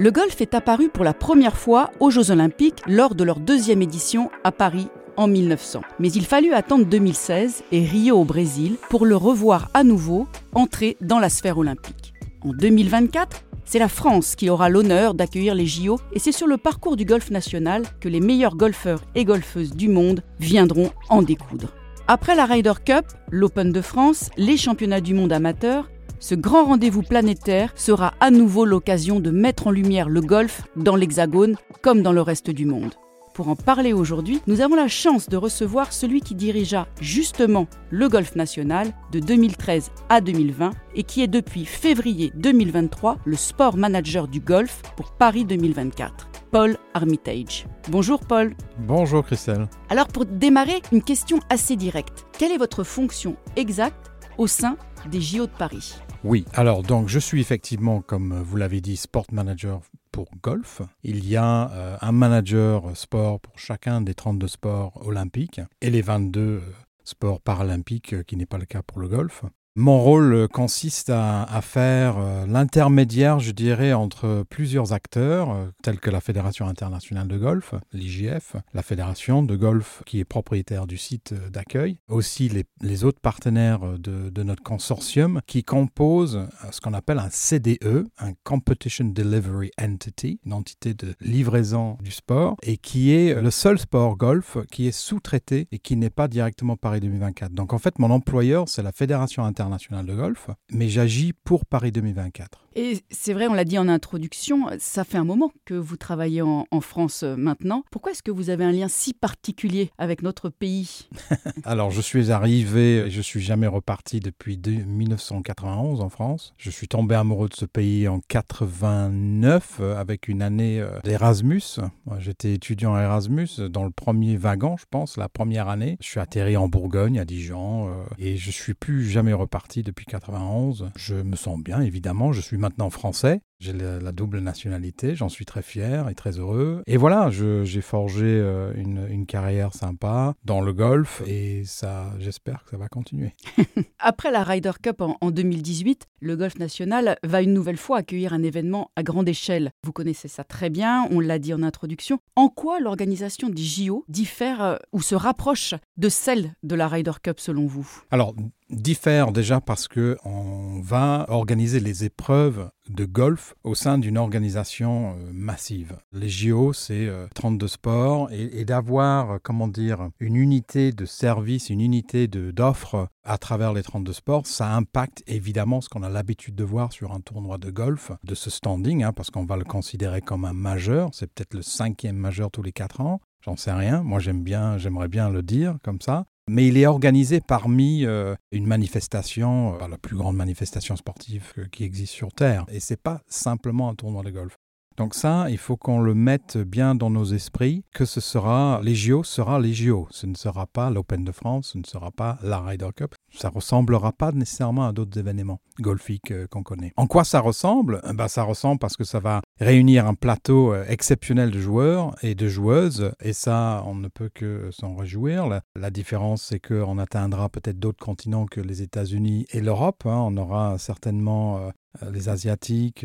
Le golf est apparu pour la première fois aux Jeux Olympiques lors de leur deuxième édition à Paris en 1900. Mais il fallut attendre 2016 et Rio au Brésil pour le revoir à nouveau entrer dans la sphère olympique. En 2024, c'est la France qui aura l'honneur d'accueillir les JO et c'est sur le parcours du golf national que les meilleurs golfeurs et golfeuses du monde viendront en découdre. Après la Ryder Cup, l'Open de France, les championnats du monde amateurs, ce grand rendez-vous planétaire sera à nouveau l'occasion de mettre en lumière le golf dans l'Hexagone comme dans le reste du monde. Pour en parler aujourd'hui, nous avons la chance de recevoir celui qui dirigea justement le Golf National de 2013 à 2020 et qui est depuis février 2023 le sport manager du golf pour Paris 2024. Paul Armitage. Bonjour Paul. Bonjour Christelle. Alors pour démarrer, une question assez directe. Quelle est votre fonction exacte au sein des JO de Paris Oui, alors donc je suis effectivement, comme vous l'avez dit, sport manager pour golf. Il y a euh, un manager sport pour chacun des 32 sports olympiques et les 22 euh, sports paralympiques, euh, qui n'est pas le cas pour le golf. Mon rôle euh, consiste à, faire euh, l'intermédiaire, je dirais, entre plusieurs acteurs, euh, tels que la Fédération internationale de golf, l'IGF, la Fédération de golf qui est propriétaire du site d'accueil, aussi les, autres partenaires de, notre consortium qui composent ce qu'on appelle un CDE, un Competition Delivery Entity, une entité de livraison du sport, et qui est le seul sport golf qui est sous-traité et qui n'est pas directement Paris 2024. Donc en fait, mon employeur, c'est la Fédération internationale international de golf, mais j'agis pour Paris 2024. Et c'est vrai, on l'a dit en introduction, ça fait un moment que vous travaillez en, France euh, maintenant. Pourquoi est-ce que vous avez un lien si particulier avec notre pays? Alors, je suis arrivé, je suis jamais reparti depuis 1991 en France. Je suis tombé amoureux de ce pays en 89 euh, avec une année euh, d'Erasmus. J'étais étudiant à Erasmus dans le premier wagon, je pense, la première année. Je suis atterri en Bourgogne, à Dijon, et je suis plus jamais reparti depuis 91. Je me sens bien, évidemment. Je suis maintenant français. J'ai la, double nationalité, j'en suis très fier et très heureux. Et voilà, j'ai forgé euh, une, carrière sympa dans le golf et ça, j'espère que ça va continuer. Après la Ryder Cup en, 2018, le golf national va une nouvelle fois accueillir un événement à grande échelle. Vous connaissez ça très bien, on l'a dit en introduction. En quoi l'organisation des JO diffère euh, ou se rapproche de celle de la Ryder Cup selon vous? Alors, diffère déjà parce que on va organiser les épreuves de golf au sein d'une organisation euh, massive. Les JO, c'est 32 euh, sports et, d'avoir, euh, comment dire, une unité de service, une unité d'offres à travers les 32 sports, ça impacte évidemment ce qu'on a l'habitude de voir sur un tournoi de golf, de ce standing, hein, parce qu'on va le considérer comme un majeur. C'est peut-être le cinquième majeur tous les quatre ans. J'en sais rien. Moi, j'aime bien, j'aimerais bien le dire comme ça mais il est organisé parmi euh, une manifestation, euh, la plus grande manifestation sportive qui existe sur Terre. Et c'est pas simplement un tournoi de golf. Donc ça, il faut qu'on le mette bien dans nos esprits, que ce sera, les JO sera les JO. Ce ne sera pas l'Open de France, ce ne sera pas la Ryder Cup. Ça ressemblera pas nécessairement à d'autres événements golfiques euh, qu'on connaît. En quoi ça ressemble? Ben, Ça ressemble parce que ça va réunir un plateau euh, exceptionnel de joueurs et de joueuses, et ça, on ne peut que s'en réjouir. La, différence, c'est qu'on atteindra peut-être d'autres continents que les États-Unis et l'Europe. Hein. On aura certainement euh, les Asiatiques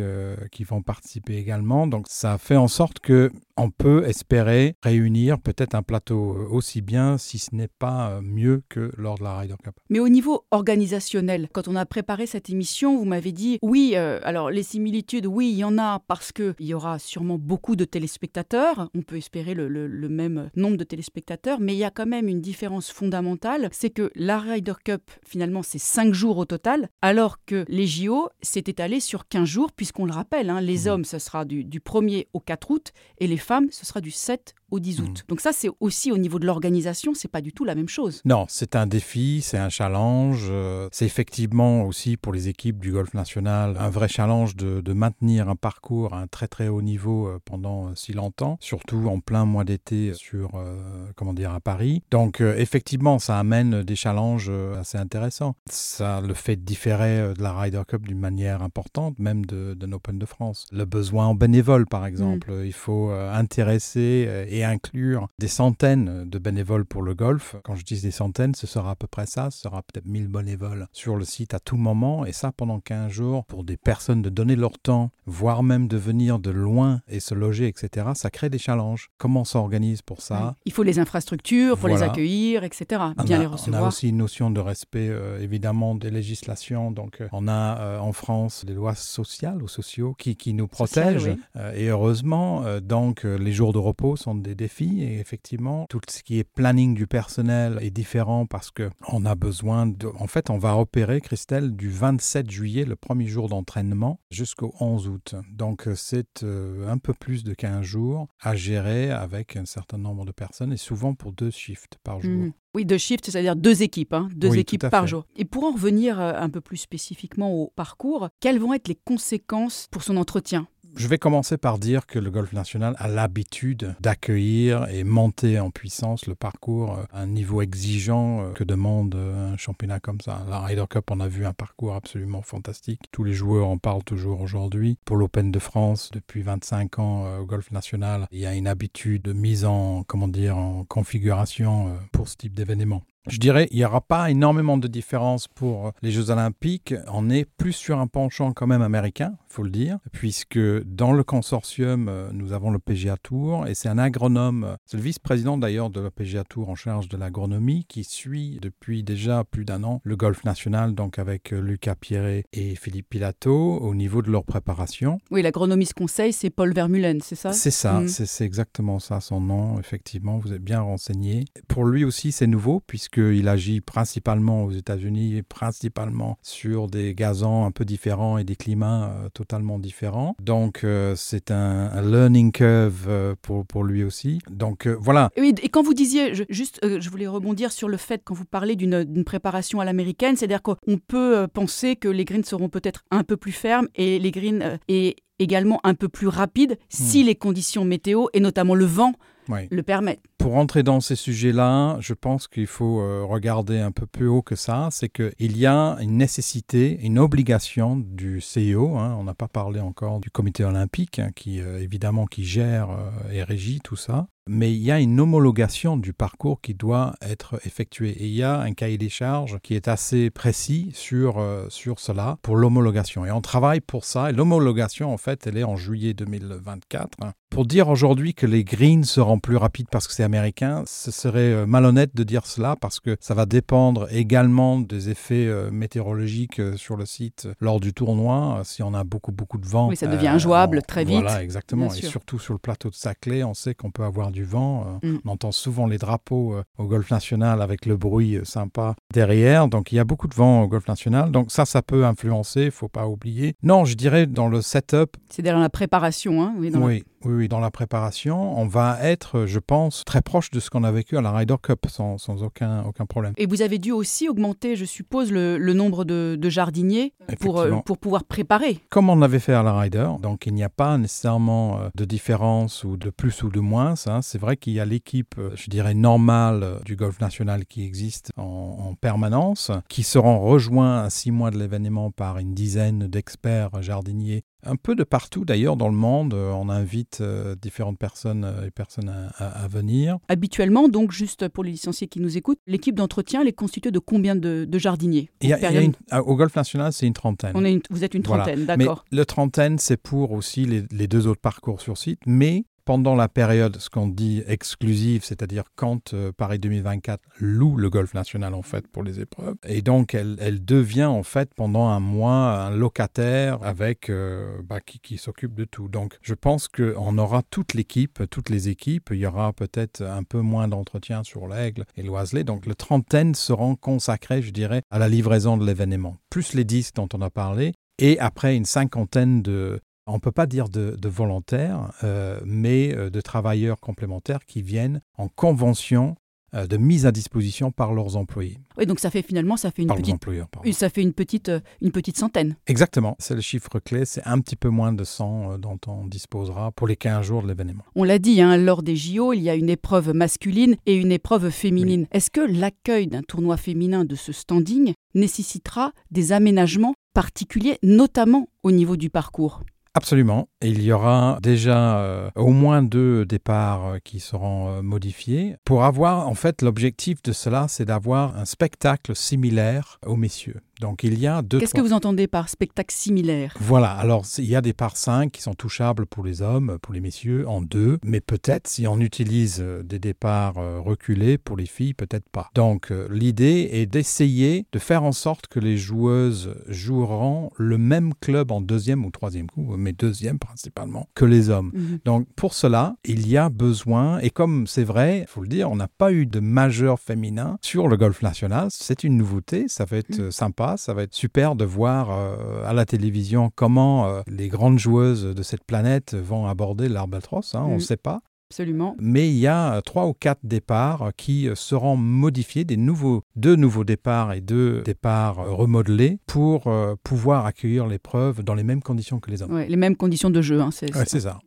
qui vont participer également. Donc ça fait en sorte que on peut espérer réunir peut-être un plateau euh, aussi bien, si ce n'est pas mieux que lors de la Ryder Cup. Mais au niveau organisationnel, quand on a préparé cette émission, vous m'avez dit oui, alors les similitudes, oui, il y en a parce qu'il y aura sûrement beaucoup de téléspectateurs. On peut espérer le, le, même nombre de téléspectateurs, mais il y a quand même une différence fondamentale, c'est que la Ryder Cup, finalement, c'est 5 jours au total, alors que les JO, c'était étalé sur 15 jours, puisqu'on le rappelle, hein, les mmh. hommes, ce sera du, du 1er au 4 août, et les femmes, ce sera du 7 au 10 août. Mm. Donc ça, c'est aussi au niveau de l'organisation, c'est pas du tout la même chose. Non, c'est un défi, c'est un challenge. Euh, c'est effectivement aussi pour les équipes du golf national un vrai challenge de, maintenir un parcours à un très très haut niveau euh, pendant euh, si longtemps, surtout en plein mois d'été sur, comment dire, à Paris. Donc effectivement, ça amène des challenges assez intéressants. Ça le fait différer de la Ryder Cup d'une manière importante, même de, de l'Open de France. Le besoin en bénévole, par exemple. Mm. Il faut intéresser et inclure des centaines de bénévoles pour le golf. Quand je dis des centaines, ce sera à peu près ça. Ce sera peut-être 1000 bénévoles sur le site à tout moment. Et ça pendant 15 jours pour des personnes de donner leur temps, voire même de venir de loin et se loger, etc. Ça crée des challenges. Comment on s'organise pour ça Il faut les infrastructures pour les accueillir, etc. Bien les recevoir. On a aussi une notion de respect, euh, évidemment, des législations. Donc, euh, on a euh, en France des lois sociales ou sociaux qui, qui nous protègent. et heureusement, donc, les jours de repos sont des défis. Et effectivement, tout ce qui est planning du personnel est différent parce qu'on a besoin de. En fait, on va opérer, Christelle, du 27 juillet, le premier jour d'entraînement, jusqu'au 11 août. Donc, c'est un peu plus de 15 jours à gérer avec un certain nombre de personnes et souvent pour deux shifts par jour. Mmh. Oui, deux shifts, c'est-à-dire deux équipes, hein, deux équipes par jour. Et pour en revenir euh, un peu plus spécifiquement au parcours, quelles vont être les conséquences pour son entretien? Je vais commencer par dire que le golf national a l'habitude d'accueillir et monter en puissance le parcours à un niveau exigeant euh, que demande euh, un championnat comme ça. La Ryder Cup, on a vu un parcours absolument fantastique. Tous les joueurs en parlent toujours aujourd'hui. Pour l'Open de France, depuis 25 ans euh, au golf national, il y a une habitude de mise en, comment dire, en configuration pour ce type d'événement. Je dirais, il n'y aura pas énormément de différence pour les Jeux Olympiques. On est plus sur un penchant quand même américain, il faut le dire, puisque dans le consortium, euh, nous avons le PGA Tour et c'est un agronome, c'est le vice-président d'ailleurs de la PGA Tour en charge de l'agronomie qui suit depuis déjà plus d'un an le golf national, donc avec euh, Lucas Pierret et Philippe Pilato au niveau de leur préparation. Oui, l'agronomiste conseil, c'est Paul Vermulen, c'est ça? C'est ça, mm. c'est exactement ça son nom, effectivement, vous êtes bien renseigné. Pour lui aussi, c'est nouveau puisque il agit principalement aux États-Unis et principalement sur des gazons un peu différents et des climats euh, totalement différents. Donc, euh, c'est un, learning curve euh, pour, pour lui aussi. Donc, voilà. Oui, et quand vous disiez, juste, je voulais rebondir sur le fait, quand vous parlez d'une préparation à l'américaine, c'est-à-dire qu'on peut penser que les greens seront peut-être un peu plus fermes et les greens et également un peu plus rapides hmm. si les conditions météo et notamment le vent le permettent. Pour entrer dans ces sujets-là, je pense qu'il faut euh, regarder un peu plus haut que ça. C'est qu'il y a une nécessité, une obligation du CIO. Hein. on n'a pas parlé encore du comité olympique, hein, qui euh, évidemment qui gère euh, et régit tout ça mais il y a une homologation du parcours qui doit être effectuée. Et il y a un cahier des charges qui est assez précis sur, euh, sur cela pour l'homologation. Et on travaille pour ça. Et l'homologation, en fait, elle est en juillet 2024. Pour dire aujourd'hui que les greens seront plus rapides parce que c'est américain, ce serait euh, malhonnête de dire cela parce que ça va dépendre également des effets euh, météorologiques sur le site lors du tournoi. Si on a beaucoup, beaucoup de vent. Oui, ça devient injouable très vite. Voilà, exactement. Et surtout sur le plateau de Saclay, on sait qu'on peut avoir du vent. Euh, mm. On entend souvent les drapeaux euh, au golf national avec le bruit euh, sympa derrière. Donc il y a beaucoup de vent au golf national. Donc ça, ça peut influencer, il faut pas oublier. Non, je dirais dans le setup. C'est dans la préparation, hein oui, oui. Oui, dans la préparation, on va être, je pense, très proche de ce qu'on a vécu à la Ryder Cup, sans, sans aucun, aucun problème. Et vous avez dû aussi augmenter, je suppose, le, le nombre de, de jardiniers pour, pour pouvoir préparer. Comme on l'avait fait à la Ryder, donc il n'y a pas nécessairement de différence ou de plus ou de moins. Hein. C'est vrai qu'il y a l'équipe, euh, je dirais, normale du golf national qui existe en, en permanence, qui seront rejoints à six mois de l'événement par une dizaine d'experts jardiniers un peu de partout d'ailleurs dans le monde. Euh, on invite euh, différentes personnes euh, et personnes à, venir. Habituellement, donc juste pour les licenciés qui nous écoutent, l'équipe d'entretien elle est constituée de combien de, jardiniers Au Golfe National, c'est une trentaine. On est vous êtes une trentaine, d'accord. Mais le trentaine, c'est pour aussi les, les, deux autres parcours sur site, mais pendant la période, ce qu'on dit exclusive, c'est-à-dire quand euh, Paris 2024 loue le golf national en fait pour les épreuves, et donc elle, devient en fait pendant un mois un locataire avec euh, bah, qui, s'occupe de tout. Donc je pense qu'on aura toute l'équipe, toutes les équipes. Il y aura peut-être un peu moins d'entretien sur l'Aigle et l'Oiselet. Donc le trentaine seront consacrés, je dirais, à la livraison de l'événement, plus les 10 dont on a parlé, et après une cinquantaine de, on ne peut pas dire de, volontaires, euh, mais euh, de travailleurs complémentaires qui viennent en convention euh, de mise à disposition par leurs employés. Oui, donc ça fait finalement ça fait une petite ça fait une petite une petite centaine. Exactement, c'est le chiffre clé, c'est un petit peu moins de 100 dont on disposera pour les 15 jours de l'événement. On l'a dit, hein, lors des JO, il y a une épreuve masculine et une épreuve féminine. Est-ce que l'accueil d'un tournoi féminin de ce standing nécessitera des aménagements particuliers, notamment au niveau du parcours? Absolument. Il y aura déjà euh, au moins deux départs euh, qui seront euh, modifiés. Pour avoir, en fait, l'objectif de cela, c'est d'avoir un spectacle similaire aux messieurs. Donc il y a deux. Qu'est-ce que vous entendez par spectacle similaire? Voilà, alors il y a des parts 5 qui sont touchables pour les hommes, pour les messieurs, en deux, mais peut-être si on utilise euh, des départs euh, reculés pour les filles, peut-être pas. Donc euh, l'idée est d'essayer de faire en sorte que les joueuses joueront le même club en deuxième ou troisième coup, mais deuxième principalement, que les hommes. Mhm. Donc pour cela, il y a besoin, et comme c'est vrai, il faut le dire, on n'a pas eu de majeur féminin sur le golf national, c'est une nouveauté, ça va être Mhm. euh, ça va être super de voir euh, à la télévision comment euh, les grandes joueuses de cette planète vont aborder l'Albatros, hein, on ne Mhm. sait pas. Absolument. Mais il y a euh, trois ou quatre départs qui seront modifiés, des nouveaux, deux nouveaux départs et deux départs remodelés pour pouvoir accueillir l'épreuve dans les mêmes conditions que les hommes. Ouais, les mêmes conditions de jeu. hein, c'est- Ouais, c'est ça.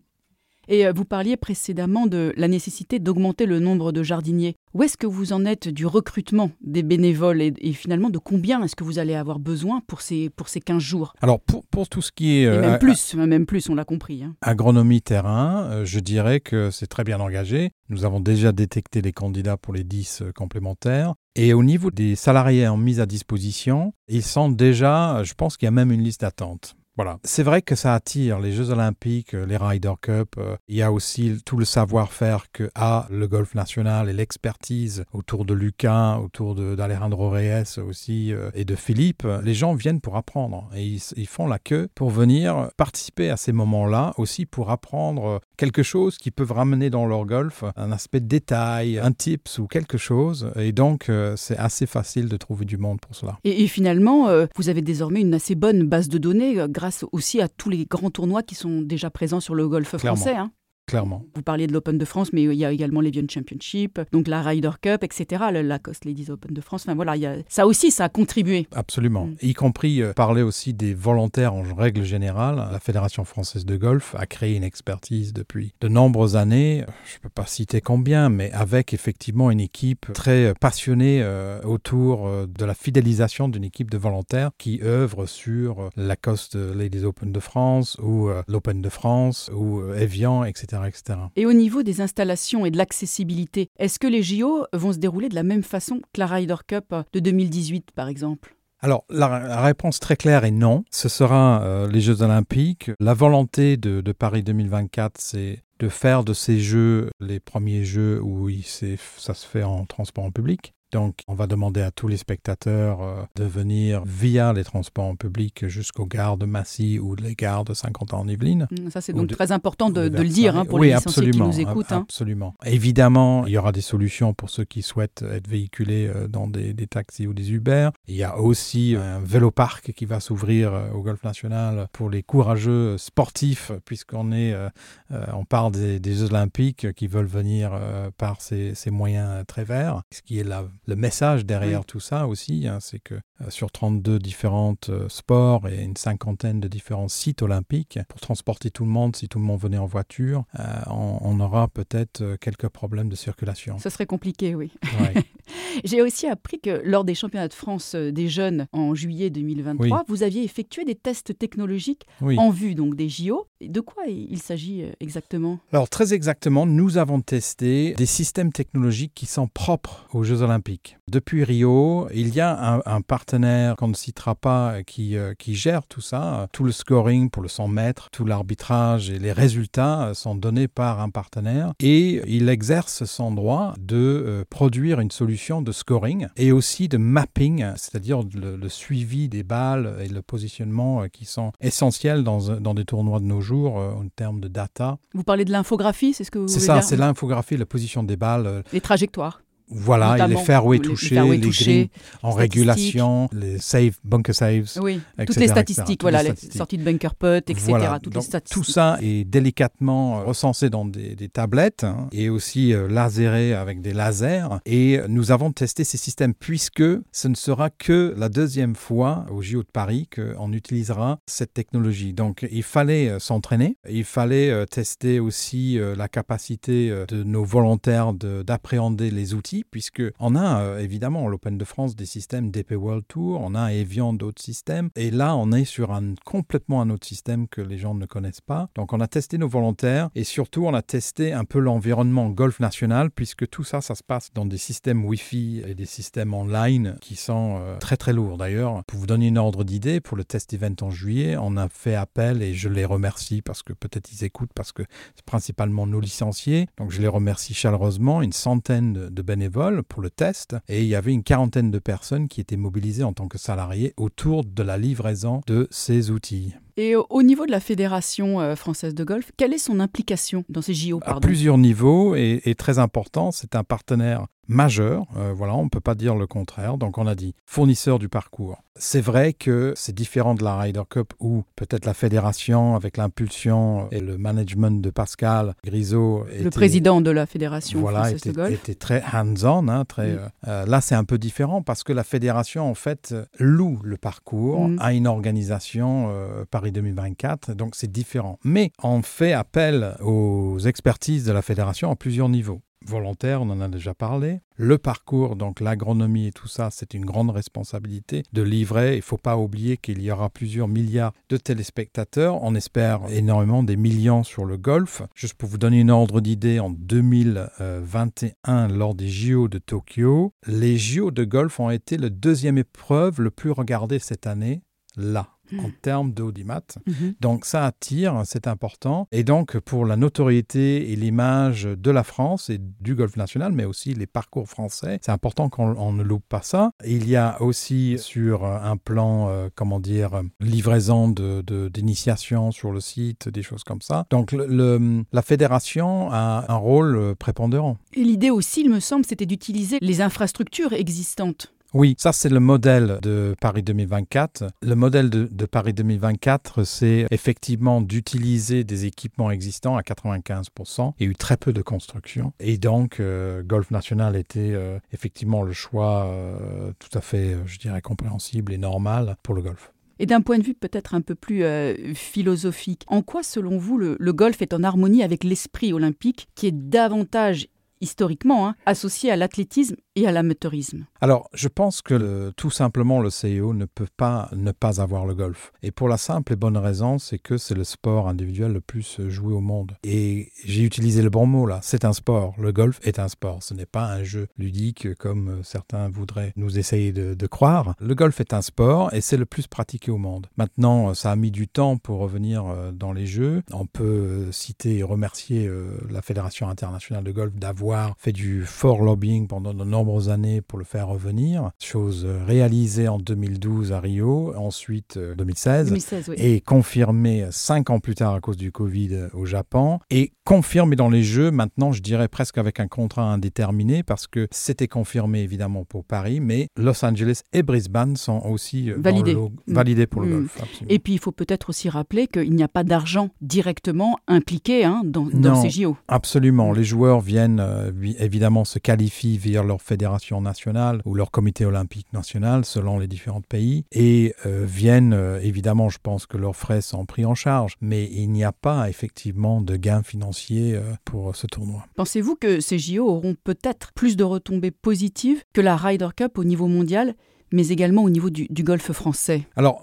Et euh, vous parliez précédemment de la nécessité d'augmenter le nombre de jardiniers. Où est-ce que vous en êtes du recrutement des bénévoles et, et finalement de combien est-ce que vous allez avoir besoin pour ces, pour ces 15 jours? Alors pour, pour tout ce qui est Et euh, même plus, même plus, on l'a compris. hein. agronomie terrain, euh, je dirais que c'est très bien engagé. Nous avons déjà détecté les candidats pour les 10 euh, complémentaires. Et au niveau des salariés en mise à disposition, ils sont déjà, je pense qu'il y a même une liste d'attente. Voilà. C'est vrai que ça attire les Jeux Olympiques, euh, les Ryder Cup. euh, Il y a aussi tout le savoir-faire que a le golf national et l'expertise autour de Lucas, autour d'Alejandro Reyes aussi euh, et de Philippe. Les gens viennent pour apprendre et ils, ils font la queue pour venir participer à ces moments-là aussi pour apprendre quelque chose qui peuvent ramener dans leur golf, un aspect de détail, un tips ou quelque chose. Et donc, euh, c'est assez facile de trouver du monde pour cela. Et, et finalement, vous avez désormais une assez bonne base de données euh, grâce aussi à tous les grands tournois qui sont déjà présents sur le golf Clairement. français. hein. Clairement. Vous parliez de l'Open de France, mais il y a également l'Evian Championship, donc la Ryder Cup, etc., le Lacoste Ladies Open de France. Enfin voilà, il y a- ça aussi, ça a contribué. Absolument. Mm. Y compris euh, parler aussi des volontaires en règle générale. La Fédération française de golf a créé une expertise depuis de nombreuses années. Je ne peux pas citer combien, mais avec effectivement une équipe très passionnée euh, autour euh, de la fidélisation d'une équipe de volontaires qui œuvre sur euh, la Lacoste Ladies Open de France ou euh, l'Open de France ou euh, Evian, etc., etc. Et au niveau des installations et de l'accessibilité, est-ce que les JO vont se dérouler de la même façon que la Ryder Cup de 2018, par exemple? Alors, la, réponse très claire est non. Ce sera euh, les Jeux Olympiques. La volonté de, de Paris 2024, c'est de faire de ces Jeux les premiers Jeux où il ça se fait en transport en public. Donc, on va demander à tous les spectateurs euh, de venir via les transports en public jusqu'aux gares de Massy ou les gares de 50 ans en Yvelines. Mm, Ça, c'est donc de- très important de, le dire hein, pour oui, les licenciés qui nous écoutent. hein. Absolument. Évidemment, il y aura des solutions pour ceux qui souhaitent être véhiculés euh, dans des, des taxis ou des Uber. Il y a aussi un véloparc qui va s'ouvrir euh, au Golfe National pour les courageux sportifs, puisqu'on est, euh, euh, on parle des, des Jeux Olympiques qui veulent venir euh, par ces, ces moyens très verts. Ce qui est la- le message derrière Oui. tout ça aussi, hein, c'est que euh, sur 32 différentes euh, sports et une cinquantaine de différents sites olympiques, pour transporter tout le monde, si tout le monde venait en voiture, euh, on, on aura peut-être euh, quelques problèmes de circulation. Ça serait compliqué, oui. Ouais. J'ai aussi appris que lors des championnats de France des jeunes en juillet 2023, Oui. vous aviez effectué des tests technologiques Oui. en vue donc des JO. De quoi il s'agit euh, exactement? Alors très exactement, nous avons testé des systèmes technologiques qui sont propres aux Jeux olympiques. Depuis Rio, il y a un, partenaire qu'on ne citera pas euh, qui, euh, qui gère tout ça. Tout le scoring pour le 100 mètres, tout l'arbitrage et les résultats sont donnés par un partenaire et il exerce son droit de produire une solution de scoring et aussi de mapping, c'est-à-dire le, suivi des balles et le positionnement qui sont essentiels dans, dans des tournois de nos jours euh, en termes de data. Vous parlez de l'infographie, c'est ce que vous C'est voulez ça, dire c'est l'infographie, la position des balles. euh, Les trajectoires. Voilà, et les fairways les- touchés, les greens en régulation, les save, bunker saves. Oui, toutes les statistiques, voilà, les statistiques. sorties de bunker putt, etc. Voilà, toutes donc les statistiques. tout ça est délicatement recensé dans des, des tablettes hein, et aussi euh, laséré avec des lasers. Et nous avons testé ces systèmes puisque ce ne sera que la deuxième fois au JO de Paris qu'on utilisera cette technologie. Donc il fallait euh, s'entraîner, il fallait euh, tester aussi euh, la capacité euh, de nos volontaires de- d'appréhender les outils Wi-Fi, puisque on a euh, évidemment l'Open de France des systèmes DP World Tour, on a Evian d'autres systèmes, et là on est sur un complètement un autre système que les gens ne connaissent pas. Donc on a testé nos volontaires et surtout on a testé un peu l'environnement golf national, puisque tout ça, ça se passe dans des systèmes Wi-Fi et des systèmes online qui sont euh, très très lourds. D'ailleurs, pour vous donner une ordre d'idée, pour le test event en juillet, on a fait appel et je les remercie parce que peut-être ils écoutent parce que c'est principalement nos licenciés. Donc je les remercie chaleureusement, une centaine de, de pour le test et il y avait une quarantaine de personnes qui étaient mobilisées en tant que salariés autour de la livraison de ces outils. Et au niveau de la Fédération euh, française de golf, quelle est son implication dans ces JO À plusieurs niveaux et, et très important, c'est un partenaire majeur, euh, voilà, on ne peut pas dire le contraire. Donc on a dit fournisseur du parcours. C'est vrai que c'est différent de la Ryder Cup où peut-être la fédération avec l'impulsion et le management de Pascal Grisot, le était, président de la fédération voilà, française était, de golf, était très hands-on. Hein, très, Mm. euh, là, c'est un peu différent parce que la fédération en fait loue le parcours Mm. à une organisation euh, Paris 2024, donc c'est différent. Mais on fait appel aux expertises de la fédération à plusieurs niveaux volontaire, on en a déjà parlé. Le parcours, donc l'agronomie et tout ça, c'est une grande responsabilité de livrer. Il ne faut pas oublier qu'il y aura plusieurs milliards de téléspectateurs. On espère énormément des millions sur le golf. Juste pour vous donner une ordre d'idée, en 2021, lors des JO de Tokyo, les JO de golf ont été la deuxième épreuve le plus regardée cette année, là en termes d'audimat. Mhm. Donc ça attire, c'est important. Et donc pour la notoriété et l'image de la France et du golf national, mais aussi les parcours français, c'est important qu'on on ne loupe pas ça. Il y a aussi sur un plan, euh, comment dire, livraison de- de- d'initiation sur le site, des choses comme ça. Donc le- le- la fédération a un rôle euh, prépondérant. Et l'idée aussi, il me semble, c'était d'utiliser les infrastructures existantes. Oui, ça c'est le modèle de Paris 2024. Le modèle de, Paris 2024, c'est effectivement d'utiliser des équipements existants à 95%. Il y a eu très peu de construction. Et donc, euh, Golf National était euh, effectivement le choix euh, tout à fait, je dirais, compréhensible et normal pour le golf. Et d'un point de vue peut-être un peu plus philosophique, en quoi, selon vous, le, le golf est en harmonie avec l'esprit olympique qui est davantage historiquement hein, associé à l'athlétisme à l'amateurisme Alors, je pense que tout simplement le CIO ne peut pas ne pas avoir le golf. Et pour la simple et bonne raison, c'est que c'est le sport individuel le plus joué au monde. Et j'ai utilisé le bon mot là, c'est un sport. Le golf est un sport. Ce n'est pas un jeu ludique comme euh, certains voudraient nous essayer de, de croire. Le golf est un sport et c'est le plus pratiqué au monde. Maintenant, euh, ça a mis du temps pour revenir euh, dans les jeux. On peut citer et remercier la Fédération internationale de golf d'avoir fait du fort lobbying pendant de nombreuses années pour le faire revenir. Chose euh, réalisée en 2012 à Rio, ensuite euh, 2016 2016, oui. et confirmé cinq ans plus tard à cause du Covid euh, au Japon, et confirmé dans les Jeux, maintenant je dirais presque avec un contrat indéterminé, parce que c'était confirmé évidemment pour Paris, mais Los Angeles et Brisbane sont aussi euh, Validés. le Mm. validés pour le Mm. golf. absolument. Et puis il faut peut-être aussi rappeler qu'il n'y a pas d'argent directement impliqué hein, dans, dans Non. ces JO. Absolument. Mm. Les joueurs viennent, euh, vi- évidemment, se qualifient via leur fédération nationale ou leur comité olympique national, selon les différents pays, et euh, viennent, euh, évidemment, je pense que leurs frais sont pris en charge, mais il n'y a pas effectivement de gains financiers euh, pour ce tournoi. Pensez-vous que ces JO auront peut-être plus de retombées positives que la Ryder Cup au niveau mondial, mais également au niveau du, du golf français? Alors,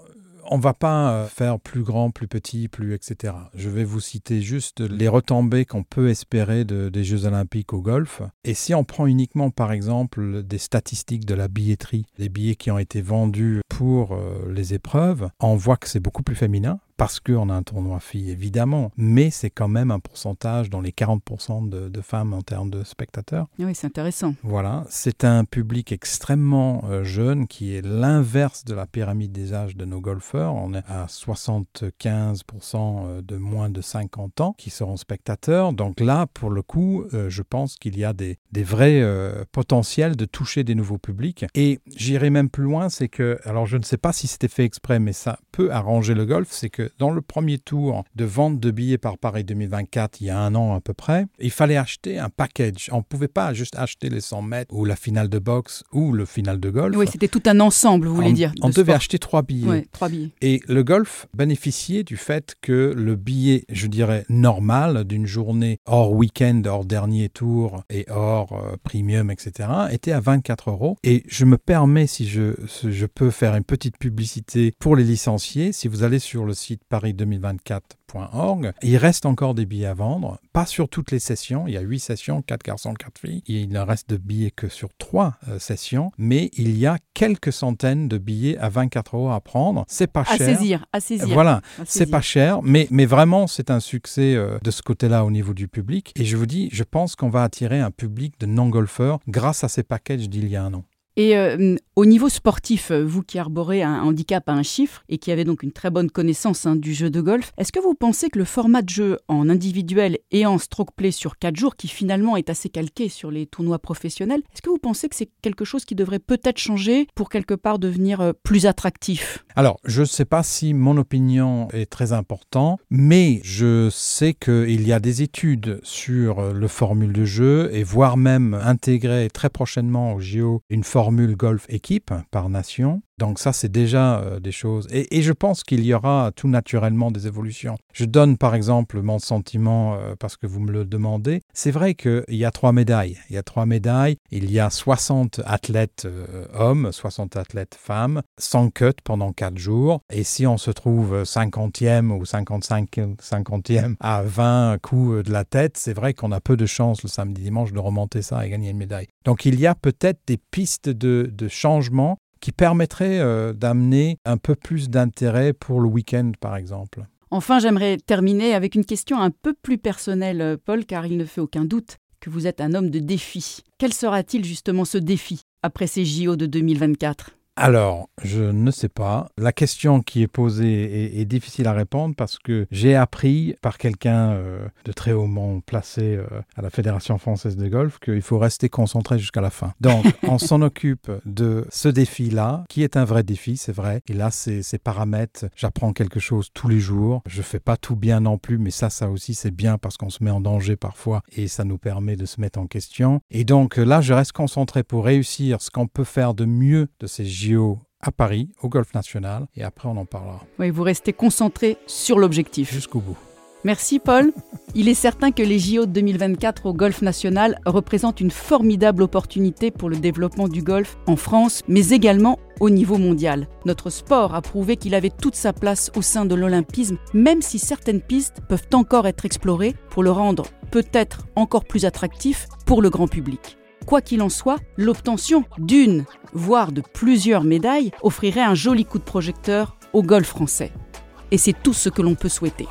on va pas euh, faire plus grand, plus petit, plus etc. Je vais vous citer juste les retombées qu'on peut espérer de- des Jeux olympiques au golf. Et si on prend uniquement par exemple des statistiques de la billetterie, les billets qui ont été vendus pour euh, les épreuves, on voit que c'est beaucoup plus féminin parce qu'on a un tournoi filles évidemment, mais c'est quand même un pourcentage dans les 40% de, de femmes en termes de spectateurs. Oui, c'est intéressant. Voilà, c'est un public extrêmement euh, jeune qui est l'inverse de la pyramide des âges de nos golfeurs. On est à 75% de moins de 50 ans qui seront spectateurs. Donc là, pour le coup, euh, je pense qu'il y a des, des vrais euh, potentiels de toucher des nouveaux publics. Et j'irai même plus loin, c'est que, alors je ne sais pas si c'était fait exprès, mais ça peut arranger le golf, c'est que que dans le premier tour de vente de billets par Paris 2024, il y a un an à peu près, il fallait acheter un package. On ne pouvait pas juste acheter les 100 mètres ou la finale de boxe ou le final de golf. Oui, c'était tout un ensemble, vous voulez dire. On devait acheter trois billets. Trois billets. Et le golf bénéficiait du fait que le billet, je dirais, normal d'une journée hors week-end, hors dernier tour et hors euh, premium, etc., était à 24 euros. Et je me permets, si je, je peux faire une petite publicité pour les licenciés, si vous allez sur le site Paris 2024 il reste encore des billets à vendre, pas sur toutes les sessions. Il y a 8 sessions, 4 garçons, 4 filles. Il ne reste de billets que sur 3 euh, sessions, mais il y a quelques centaines de billets à 24 euros à prendre. C'est pas cher. À saisir, à saisir. Voilà, c'est pas cher, mais, mais vraiment, c'est un succès euh, de ce côté-là au niveau du public. Et je vous dis, je pense qu'on va attirer un public de non-golfeurs grâce à ces packages d'il y a un an. Et euh, au niveau sportif, euh, vous qui arborez un handicap à un chiffre et qui avez donc une très bonne connaissance hein, du jeu de golf, est-ce que vous pensez que le format de jeu en individuel et en stroke play sur 4 jours, qui finalement est assez calqué sur les tournois professionnels, est-ce que vous pensez que c'est quelque chose qui devrait peut-être changer pour quelque part devenir euh, plus attractif? Alors, je ne sais pas si mon opinion est très importante, mais je sais qu'il y a des études sur le formule de jeu et voire même intégrer très prochainement au JO une formule golf et par nation. Donc ça, c'est déjà euh, des choses. Et, je pense qu'il y aura tout naturellement des évolutions. Je donne par exemple mon sentiment euh, parce que vous me le demandez. C'est vrai qu'il y a trois médailles. Il y a trois médailles. Il y a 60 athlètes euh, hommes, 60 athlètes femmes, sans cut pendant quatre jours. Et si on se trouve 50e ou 55 50e à 20 coups de la tête, c'est vrai qu'on a peu de chance le samedi dimanche de remonter ça et gagner une médaille. Donc il y a peut-être des pistes de changement qui permettrait euh, d'amener un peu plus d'intérêt pour le week-end, par exemple. Enfin, j'aimerais terminer avec une question un peu plus personnelle, euh, Paul, car il ne fait aucun doute que vous êtes un homme de défi. Quel sera-t-il justement ce défi après ces JO de 2024 alors, je ne sais pas. La question qui est posée est, difficile à répondre parce que j'ai appris par quelqu'un euh, de très haut placé euh, à la Fédération française de golf qu'il faut rester concentré jusqu'à la fin. Donc, on s'en occupe de ce défi-là, qui est un vrai défi, c'est vrai. Et là, ces, ces paramètres, j'apprends quelque chose tous les jours. Je fais pas tout bien non plus, mais ça, ça aussi, c'est bien parce qu'on se met en danger parfois et ça nous permet de se mettre en question. Et donc là, je reste concentré pour réussir ce qu'on peut faire de mieux de ces à Paris, au Golf National, et après on en parlera. Oui, vous restez concentré sur l'objectif. Jusqu'au bout. Merci Paul. Il est certain que les JO de 2024 au Golf National représentent une formidable opportunité pour le développement du golf en France, mais également au niveau mondial. Notre sport a prouvé qu'il avait toute sa place au sein de l'olympisme, même si certaines pistes peuvent encore être explorées pour le rendre peut-être encore plus attractif pour le grand public. Quoi qu'il en soit, l'obtention d'une, voire de plusieurs médailles offrirait un joli coup de projecteur au golf français. Et c'est tout ce que l'on peut souhaiter.